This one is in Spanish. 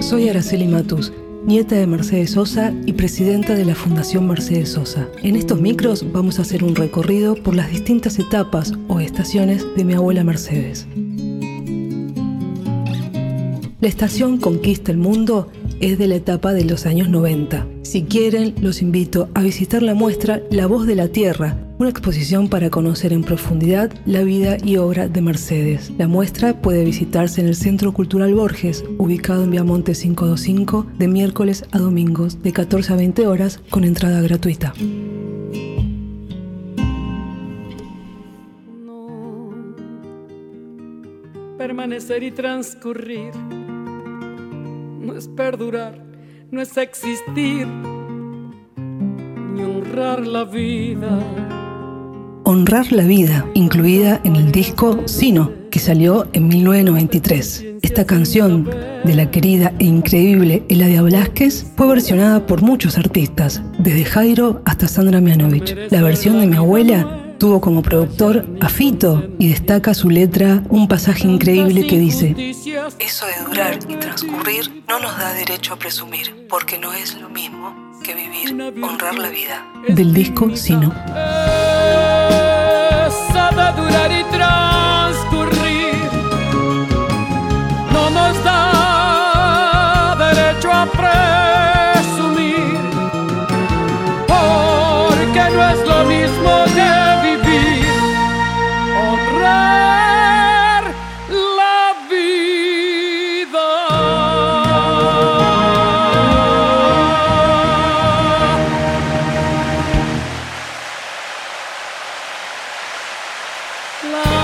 Soy Araceli Matus, nieta de Mercedes Sosa y presidenta de la Fundación Mercedes Sosa. En estos micros vamos a hacer un recorrido por las distintas etapas o estaciones de mi abuela Mercedes. La estación Conquista el Mundo es de la etapa de los años 90. Si quieren, los invito a visitar la muestra La Voz de la Tierra, una exposición para conocer en profundidad la vida y obra de Mercedes. La muestra puede visitarse en el Centro Cultural Borges, ubicado en Viamonte 525, de miércoles a domingos, de 14 a 20 horas, con entrada gratuita. permanecer y transcurrir no es perdurar no es existir ni honrar la vida. Honrar la vida, incluida en el disco Sino, que salió en 1993. Esta canción de la querida e increíble Eladia Blasquez fue versionada por muchos artistas, desde Jairo hasta Sandra Mianovich. La versión de mi abuela Tuvo como productor a Fito y destaca su letra un pasaje increíble que dice, Eso de durar y transcurrir no nos da derecho a presumir, porque no es lo mismo que vivir, honrar la vida. Del disco Sino. Love.